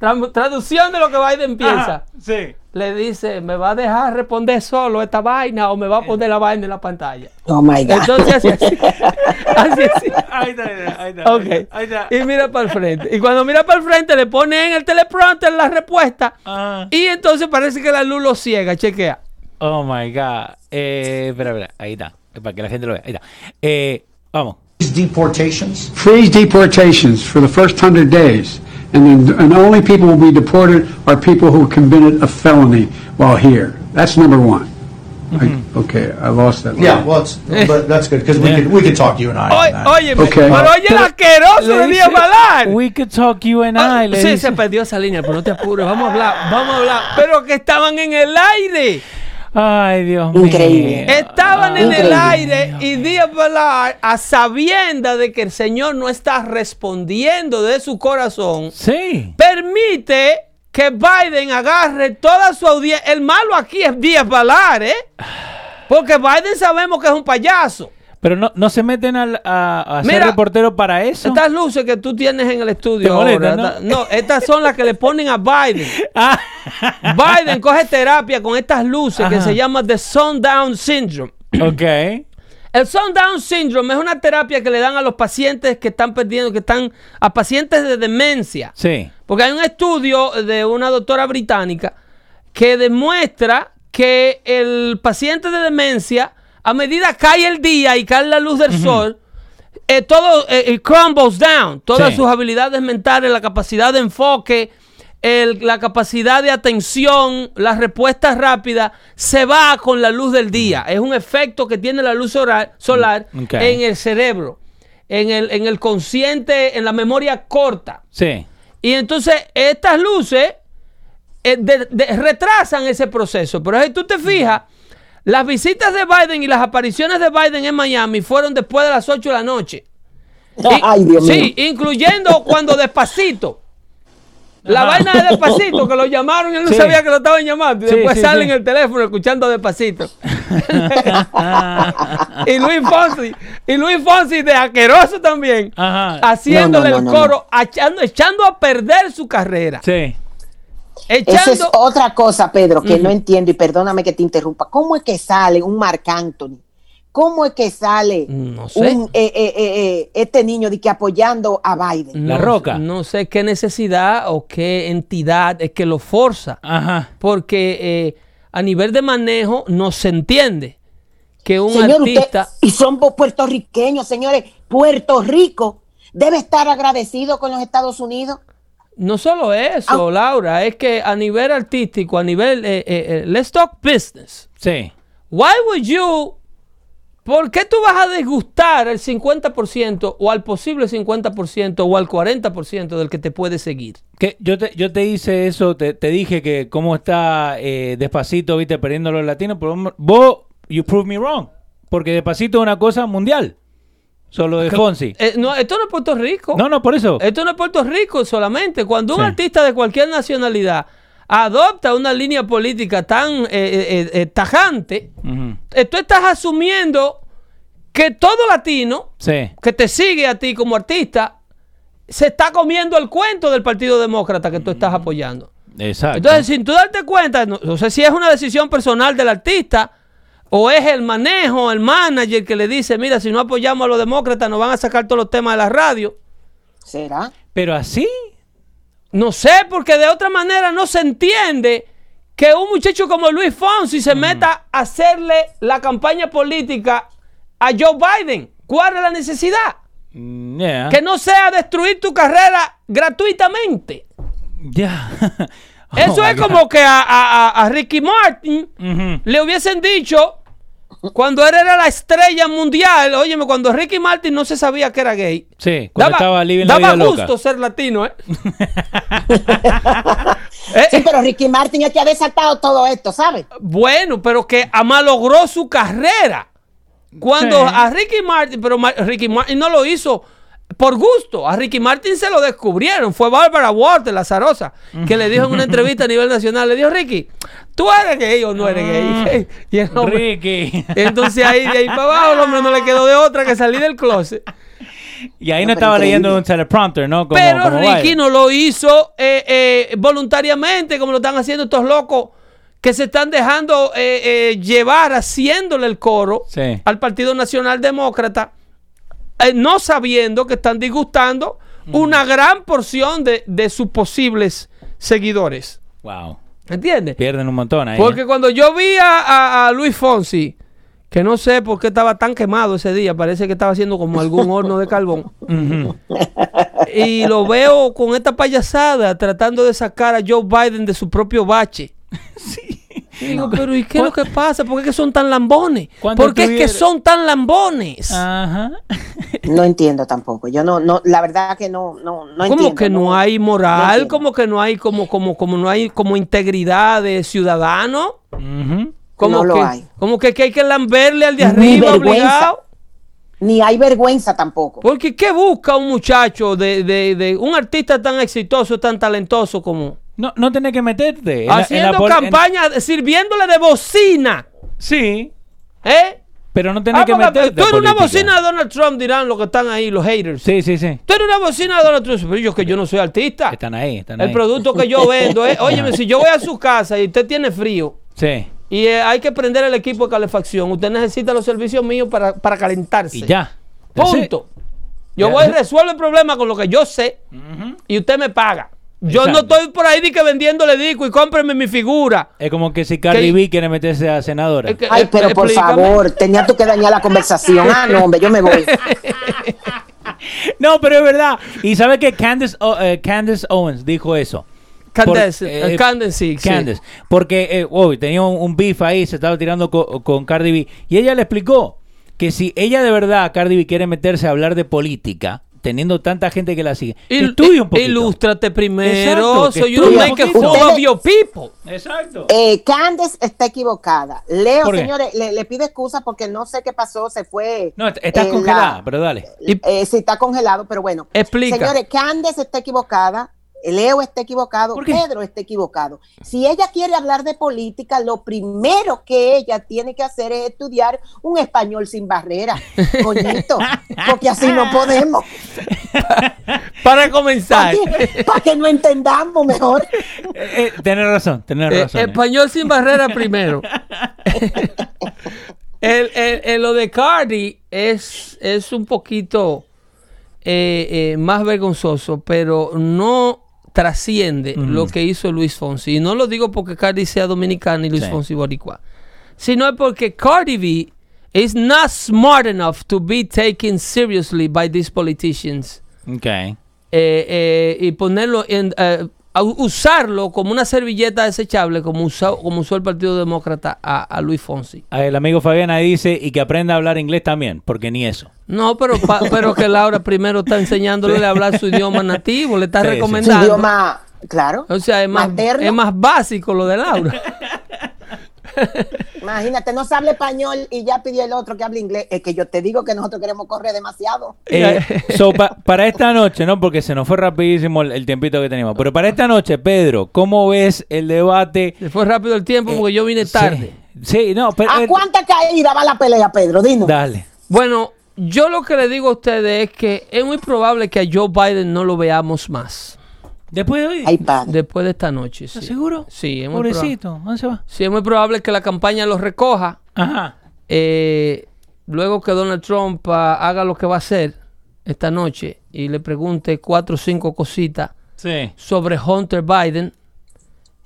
Tra- traducción de lo que Biden piensa. Sí. Le dice, ¿me va a dejar responder solo esta vaina o me va a poner la vaina en la pantalla? Oh my God. Entonces así. así. Ahí está, ahí está. Ok. Ahí está. Y mira para el frente. Y cuando mira para el frente le pone en el teleprompter la respuesta. Ah. Y entonces parece que la luz lo ciega. Chequea. Oh my God. Eh, espera, espera. Ahí está. Para que la gente lo vea. Ahí está. Eh, vamos. Freeze deportations? Freeze deportations for the first 100 days. And then and only people will be deported are people who committed a felony while here. That's number one. I, okay, I lost that. Yeah, well, it's, but that's good because we Yeah. can we can talk you and I Oye, on that. óyeme, Ok. pero oye el asqueroso Le de Díaz dice, Balar. We could talk you and Ah, I. le sí, dice. se perdió esa línea, pero no te apures. Vamos a hablar, vamos a hablar. Pero que estaban en el aire. Ay, Dios Increíble. mío. Estaban en el aire y Díaz Balar, a sabienda de que el Señor no está respondiendo de su corazón, Sí. permite que Biden agarre toda su audiencia. El malo aquí es Díaz Balar, ¿eh? Porque Biden sabemos que es un payaso. Pero no, no se meten al- a, a ser reportero para eso. Estas luces que tú tienes en el estudio Te molesta, ahora, ¿no? esta- no, estas son las que le ponen a Biden. Ah. Biden coge terapia con estas luces que se llama The Sundown Syndrome. ok. El Sundown Syndrome es una terapia que le dan a los pacientes que están perdiendo, que están a pacientes de demencia. Sí. Porque hay un estudio de una doctora británica que demuestra que el paciente de demencia, a medida cae el día y cae la luz del sol, eh, todo eh, crumbles down. Todas Sí. sus habilidades mentales, la capacidad de enfoque, el- la capacidad de atención, las respuestas rápidas, se va con la luz del día. Es un efecto que tiene la luz solar, solar Ok. en el cerebro, en el, en el consciente, en la memoria corta. Sí. Y entonces estas luces eh, de- de- retrasan ese proceso. Pero si tú te fijas, las visitas de Biden y las apariciones de Biden en Miami fueron después de las 8 de la noche. Y- Ay, Dios sí, mío. incluyendo cuando despacito. La vaina de despacito, que lo llamaron y él no Sí. sabía que lo estaban llamando. Y Sí, después sí, sale sí. en el teléfono escuchando despacito. y Luis Fonsi, y Luis Fonsi de asqueroso también, Ajá. haciéndole No, no, no, el no, coro, echando, echando a perder su carrera. Sí. Esa es Echando. otra cosa, Pedro, que no entiendo y perdóname que te interrumpa. ¿Cómo es que sale un Marc Anthony? ¿Cómo es que sale No sé. un, eh, eh, eh, eh, este niño de que apoyando a Biden? La no- Roca. No sé qué necesidad o qué entidad es que lo forza. Ajá. Porque eh, a nivel de manejo no se entiende. que un Señor, usted- artista... y son pu- puertorriqueños, señores. Puerto Rico debe estar agradecido con los Estados Unidos. No solo eso, Ah. Laura, es que a nivel artístico, a nivel... eh, eh, eh, let's talk business. Sí. Why would you... ¿Por qué tú vas a disgustar al 50% o al posible 50% o al 40% del que te puede seguir? Que yo te, yo te hice eso, te, te dije que cómo está eh, despacito, viste, perdiendo los latinos, pero vos, you prove me wrong. Porque despacito es una cosa mundial. Solo de Fonsi. Eh, no, esto no es Puerto Rico. No, no, por eso. Esto no es Puerto Rico solamente. Cuando un Sí. artista de cualquier nacionalidad adopta una línea política tan eh, eh, eh, tajante, tú estás asumiendo que todo latino Sí. que te sigue a ti como artista se está comiendo el cuento del Partido Demócrata que tú estás apoyando. Exacto. Entonces, sin tú darte cuenta, no, no sé si es una decisión personal del artista o es el manejo, el manager que le dice, mira, si no apoyamos a los demócratas nos van a sacar todos los temas de la radio. ¿Será? pero así. No sé, porque de otra manera no se entiende que un muchacho como Luis Fonsi se meta a hacerle la campaña política a Joe Biden. ¿Cuál es la necesidad? mm, yeah. Que no sea destruir tu carrera gratuitamente. Ya. Eso my es God. como que a, a- a- Ricky Martin le hubiesen dicho cuando él era la estrella mundial, óyeme, cuando Ricky Martin no se sabía que era gay. Sí, cuando estaba living la daba vida gusto loca. ser latino, ¿eh? Eh, Sí, pero Ricky Martin es que ha desatado todo esto, ¿sabes? Bueno, pero que amalogró su carrera. Cuando Sí. a Ricky Martin, pero Ricky Martin no lo hizo por gusto. A Ricky Martin se lo descubrieron. Fue Bárbara Walter, la zarosa, que le dijo en una entrevista a nivel nacional, le dijo, Ricky, ¿tú eres gay o no eres gay? Y el hombre- Ricky. entonces ahí de ahí para abajo el hombre no le quedó de otra que salir del closet. y ahí no, estaba leyendo un teleprompter, ¿no? Como- Pero como Ricky no lo hizo eh, eh, voluntariamente, como lo están haciendo estos locos que se están dejando eh, eh, llevar haciéndole el coro Sí. al Partido Nacional Demócrata, eh, no sabiendo que están disgustando una gran porción de, de sus posibles seguidores. Wow. ¿Entiendes? Pierden un montón ahí. Porque ¿eh? cuando yo vi a, a- a Luis Fonsi, que no sé por qué estaba tan quemado ese día, parece que estaba haciendo como algún horno de carbón. Y lo veo con esta payasada tratando de sacar a Joe Biden de su propio bache. Y Digo, pero ¿y qué es lo que pasa? ¿Por qué es que son tan lambones? ¿Cuánto ¿Por qué es que son tan lambones? Ajá. No entiendo tampoco. Yo no, no, la verdad que no, no, no como entiendo. que no, hay moral, como que no hay como como como no hay como integridad de ciudadano, Ujú. como No lo que hay. como que, que hay que lamberle al de Ni arriba vergüenza. obligado. Ni hay vergüenza tampoco. Porque ¿qué busca un muchacho de, de- de un artista tan exitoso, tan talentoso como No, no tenés que meterte. en la- en la haciendo en- campaña, sirviéndole de bocina? Sí, ¿Eh? pero no tenés Ah, que meterte. tú eres una bocina de Donald Trump, dirán los que están ahí, los haters. Sí, sí, sí. Tú eres una bocina de Donald Trump. Pero yo que yo no soy artista. Están ahí, están El ahí. producto que yo vendo es, óyeme, si yo voy a su casa y usted tiene frío Sí. y eh, hay que prender el equipo de calefacción, usted necesita los servicios míos para, para calentarse. Y ya. Punto. Yo Ya. voy a resolver el problema con lo que yo sé y usted me paga. Yo no estoy por ahí de que vendiéndole disco y cómpreme mi figura. Es como que si Cardi. B quiere meterse a senadora. Es que- Ay, eh, pero por explícame. favor, tenía tú que dañar la conversación. Ah, no, hombre, yo me voy. No, pero es verdad. Y sabe que Candace, O- eh, Candace Owens dijo eso. Candace, Por- eh, Candace, sí, sí. Candace. Porque eh, oh, tenía un, un beef ahí, se estaba tirando co- con Cardi B. Y ella le explicó que si ella de verdad, Cardi B, quiere meterse a hablar de política, teniendo tanta gente que la sigue, Il- un poquito. Ilústrate primero. Exacto, so you un make a fool of your people. Exacto. Eh, Candace está equivocada. Leo, señores, le, le pido excusa porque no sé qué pasó, se fue. No, est- estás eh, congelada, la- pero dale. Eh, sí, está congelado, pero bueno. Explica. Señores, Candace está equivocada. Leo está equivocado. Pedro está equivocado. Si ella quiere hablar de política, lo primero que ella tiene que hacer es estudiar un español sin barrera, coñito, porque así no podemos. Para comenzar. Para que, pa' que no entendamos mejor. Eh, eh, tenés razón, tenés Eh, razón. eh. español sin barrera primero. el, el- el- lo de Cardi es, es un poquito eh, eh, más vergonzoso, pero no trasciende lo que hizo Luis Fonsi. Y no lo digo porque Cardi sea dominicana y Luis Sí. Fonsi boricua, sino es porque Cardi B is not smart enough to be taken seriously by these politicians. Ok. Eh, eh, y ponerlo en eh, a usarlo como una servilleta desechable como usó, como usó el Partido Demócrata a, a Luis Fonsi. El amigo Fabián ahí dice y que aprenda a hablar inglés también, porque ni eso. No, pero, pa- pero que Laura primero está enseñándole a hablar su idioma nativo, le está Sí, sí. Su recomendando. idioma, claro. O sea, es más, es más básico lo de Laura. Imagínate, no se habla español y ya pidió el otro que hable inglés. Es que yo te digo que nosotros queremos correr demasiado. Eh, so, pa- para esta noche, ¿no? Porque se nos fue rapidísimo el, el tiempito que teníamos. Pero para esta noche, Pedro, ¿cómo ves el debate? Se fue rápido el tiempo porque yo vine tarde. Sí, sí, no, pero... ¿A cuánta caída va la pelea, Pedro? Dinos. Dale. Bueno, yo lo que le digo a ustedes es que es muy probable que a Joe Biden no lo veamos más Después de hoy. Ay, después de esta noche. ¿Estás Sí, seguro? Sí, es muy probable. Pobrecito, ¿dónde se va? Sí, es muy probable que la campaña lo recoja. Ajá. eh, luego que Donald Trump ah, haga lo que va a hacer esta noche y le pregunte cuatro o cinco cositas Sí. sobre Hunter Biden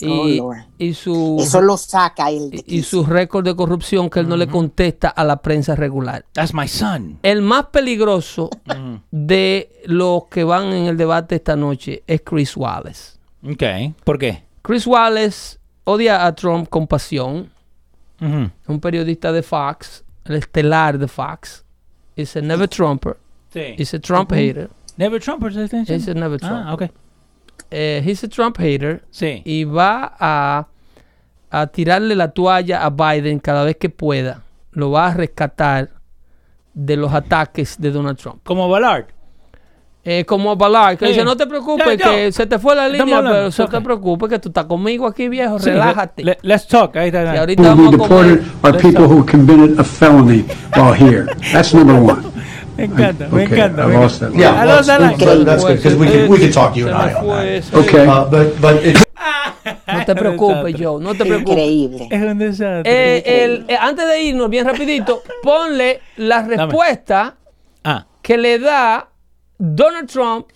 y, Lord. y su Eso lo saca él. de y, y su récord de corrupción que él no le contesta a la prensa regular. That's my son. El más peligroso de los que van en el debate esta noche es Chris Wallace. Ok. ¿Por qué? Chris Wallace odia a Trump con pasión. Es un periodista de Fox, el estelar de Fox. Es a never Trumper. Sí. He's a Trump hater. Never Trump, ¿se está diciendo? He's a never Trump. Ah, ok. Eh, he's a Trump hater. Sí. Y va a, a tirarle la toalla a Biden cada vez que pueda. Lo va a rescatar de los ataques de Donald Trump. Como Ballard. Eh, como Ballard, que Sí. dice, no te preocupes, ya. que se te fue la línea, pero no ok. te preocupes, que tú estás conmigo aquí, viejo, Sí, relájate. le- let's talk. Ahí está. y ahorita vamos a comer. are people who committed a felony while here. That's number one. Me encanta, me Okay, encanta. I me lost encanta. that. Yeah, I well, lost that line. but that's good because we can we can talk you Se and me I on fue, that. se- Okay. Uh, but but it, No te preocupes, Joe, no te preocupes. Increíble. Es un desastre. Eh, el- eh, antes de irnos, bien rapidito, ponle la respuesta ah, que le da Donald Trump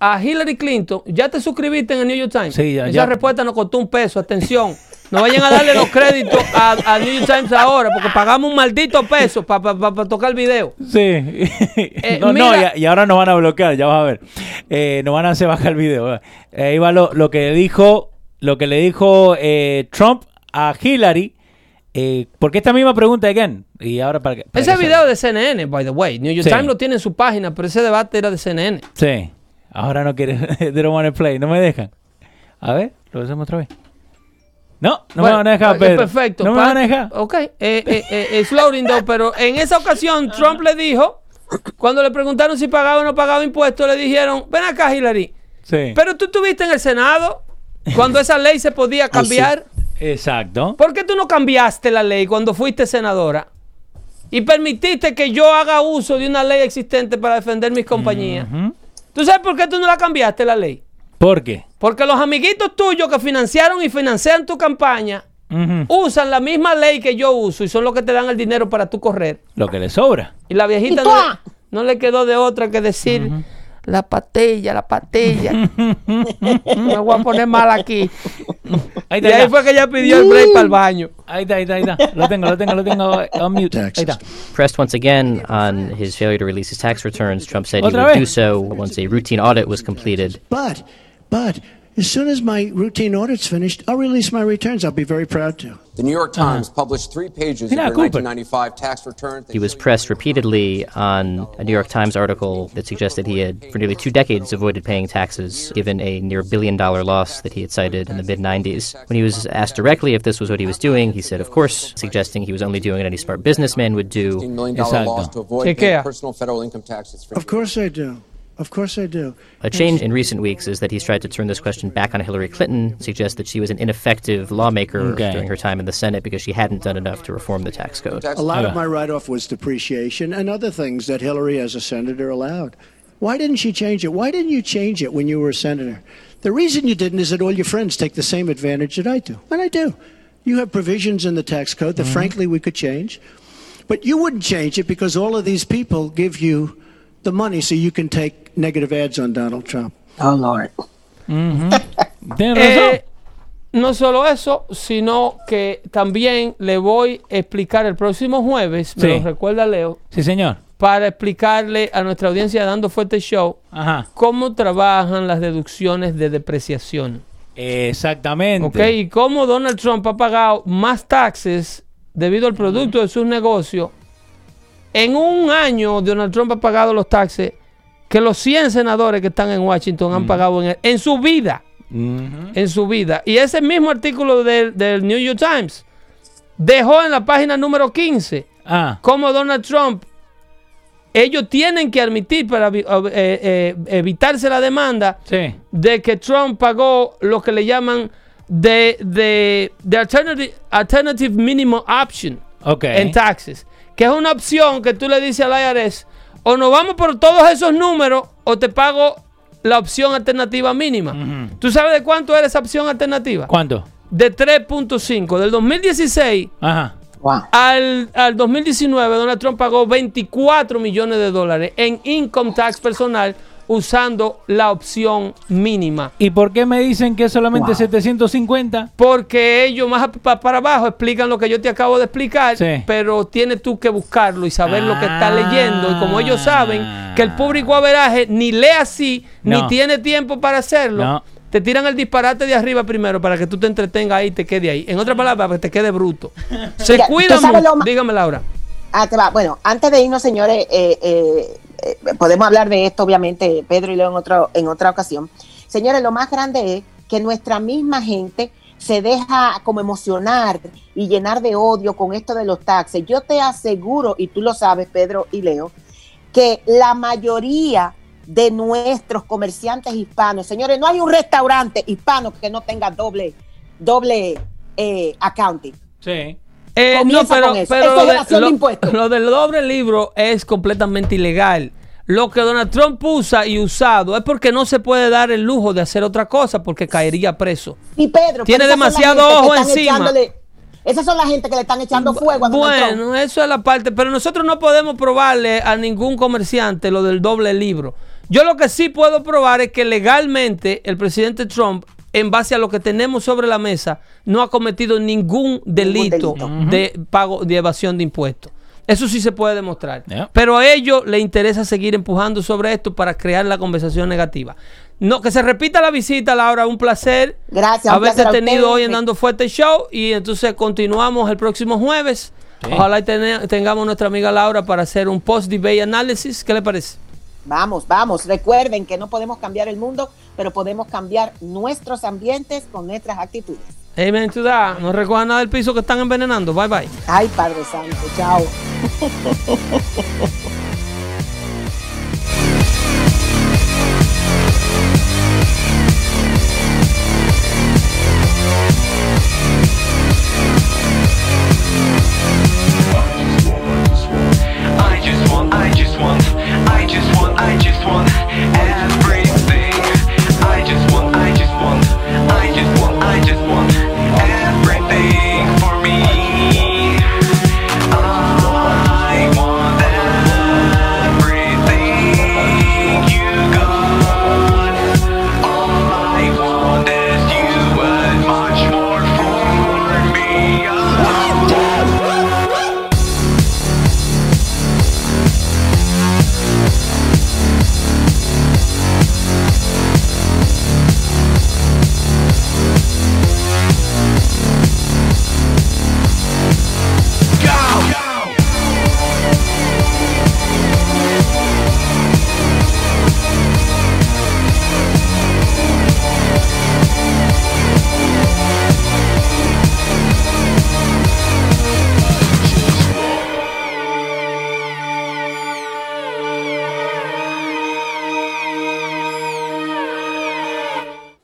a Hillary Clinton. ¿Ya te suscribiste en el New York Times? Sí, ya- Esa ya. respuesta nos costó un peso. Atención. No vayan a darle los créditos a, a New Times ahora porque pagamos un maldito peso para tocar el video. sí. no, no, mira- y, y ahora nos van a bloquear, ya vas a ver. Eh, nos van a hacer bajar el video. Eh, Ahí va lo, lo que dijo, lo que le dijo eh, Trump a Hillary. eh, porque esta misma pregunta, again. Y ahora para que. para Ese que video de CNN, by the way. New York Sí. Times lo tiene en su página, pero ese debate era de CNN. Sí. Ahora no quiere. They don't want to play. No me dejan. A ver, lo hacemos otra vez. No, no Bueno, me van a dejar, eh, Pedro. Perfecto. No me van a dejar. Ok, eh, eh, eh, pero en esa ocasión Trump le dijo, cuando le preguntaron si pagaba o no pagaba impuestos, le dijeron, ven acá Hillary, Sí. pero tú estuviste en el Senado cuando esa ley se podía cambiar. Exacto. ¿Por qué tú no cambiaste la ley cuando fuiste senadora? Y permitiste que yo haga uso de una ley existente para defender mis compañías. Ujú. ¿Tú sabes por qué tú no la cambiaste la ley? ¿Por qué? Porque los amiguitos tuyos que financiaron y financian tu campaña usan la misma ley que yo uso y son los que te dan el dinero para tú correr. Lo que le sobra. Y la viejita ¿Y no, le- no le quedó de otra que decir la patilla, la patilla. Me voy a poner mal aquí. Ahí Y está. ahí ya. fue que ella pidió el break para el baño. Ahí está, ahí está, ahí está. Lo tengo, lo tengo, lo tengo on mute. Ahí está. Pressed once again on his failure to release his tax returns, Trump said he would vez. do so once a routine audit was completed. But, but, as soon as my routine audit's finished, I'll release my returns. I'll be very proud to. The New York Times uh, published three pages of your 1995 tax return. He was pressed repeatedly on a New York Times article that suggested he had, for nearly two decades, avoided paying taxes, given a near billion dollar loss that he had cited in the mid 90s. When he was asked directly if this was what he was doing, he said, of course, suggesting he was only doing what any smart businessman would do. $15 million Exacto. loss to avoid Chequea. paying personal federal income taxes. Of course I do. Of course I do. A change in recent weeks is that he's tried to turn this question back on Hillary Clinton, suggest that she was an ineffective lawmaker Okay. during her time in the Senate because she hadn't done enough to reform the tax code. A lot Okay. of my write off was depreciation and other things that Hillary, as a senator, allowed. Why didn't she change it? Why didn't you change it when you were a senator? The reason you didn't is that all your friends take the same advantage that I do. And I do. You have provisions in the tax code that, mm-hmm. frankly, we could change. But you wouldn't change it because all of these people give you the money so you can take negative ads on Donald Trump. Oh, Lord. Tienes razón. Eh, No solo eso, sino que también le voy a explicar el próximo jueves, me Sí. lo recuerda Leo, Sí, señor. para explicarle a nuestra audiencia dando fuerte show Ajá. cómo trabajan las deducciones de depreciación. Exactamente. ¿Ok? Y cómo Donald Trump ha pagado más taxes debido al producto de sus negocios. En un año, Donald Trump ha pagado los taxes que los 100 senadores que están en Washington han pagado en, en su vida. En su vida. Y ese mismo artículo del, del New York Times dejó en la página número 15 Ah, cómo Donald Trump, ellos tienen que admitir para eh, eh, evitarse la demanda sí. de que Trump pagó lo que le llaman de, de, de alternative, alternative minimum option en taxes, que es una opción que tú le dices al IRS, o nos vamos por todos esos números o te pago la opción alternativa mínima. ¿Tú sabes de cuánto era esa opción alternativa? ¿Cuánto? De 3.5. Del 2016 Ajá. Wow. al, al 2019, Donald Trump pagó 24 millones de dólares en income tax personal usando la opción mínima. ¿Y por qué me dicen que es solamente Wow. 750? Porque ellos más pa- para abajo explican lo que yo te acabo de explicar, Sí. pero tienes tú que buscarlo y saber lo que está Ah. leyendo. Y como ellos saben que el público averaje ni lee así, No. ni tiene tiempo para hacerlo, No. te tiran el disparate de arriba primero para que tú te entretengas ahí y te quede ahí. En otras palabras, para que te quede bruto. Se Mira, cuida ¿tú sabes mucho. lo ma- Dígame, Laura. Ah, te va. Bueno, antes de irnos, señores, eh, eh, eh, podemos hablar de esto, obviamente, Pedro y Leo en, otro, en otra ocasión. Señores, lo más grande es que nuestra misma gente se deja como emocionar y llenar de odio con esto de los taxes. Yo te aseguro, y tú lo sabes, Pedro y Leo, que la mayoría de nuestros comerciantes hispanos, señores, no hay un restaurante hispano que no tenga doble, doble accounting. Sí. Eh, no, pero, con eso. pero Eso lo, es de- evasión de lo- impuestos. lo del doble libro es completamente ilegal. Lo que Donald Trump usa y usado es porque no se puede dar el lujo de hacer otra cosa porque caería preso. Y Pedro, Tiene demasiado ojo encima. echándole- Esas son la gente que le están echando fuego a Donald Trump. Bueno, eso es la parte, pero nosotros no podemos probarle a ningún comerciante lo del doble libro. Yo lo que sí puedo probar es que legalmente el presidente Trump, en base a lo que tenemos sobre la mesa, no ha cometido ningún delito, delito. de pago de evasión de impuestos. Eso sí se puede demostrar. Yeah. Pero a ellos les interesa seguir empujando sobre esto para crear la conversación negativa. No, que se repita la visita, Laura, un placer. Gracias, Haberte tenido hoy en Dando Fuerte Show y entonces continuamos el próximo jueves. Ojalá y tene- tengamos nuestra amiga Laura para hacer un post-debate análisis. ¿Qué le parece? Vamos, vamos. Recuerden que no podemos cambiar el mundo, pero podemos cambiar nuestros ambientes con nuestras actitudes. Amen to that. No recojan nada del piso que están envenenando. Bye bye. Ay, Padre Santo, chao.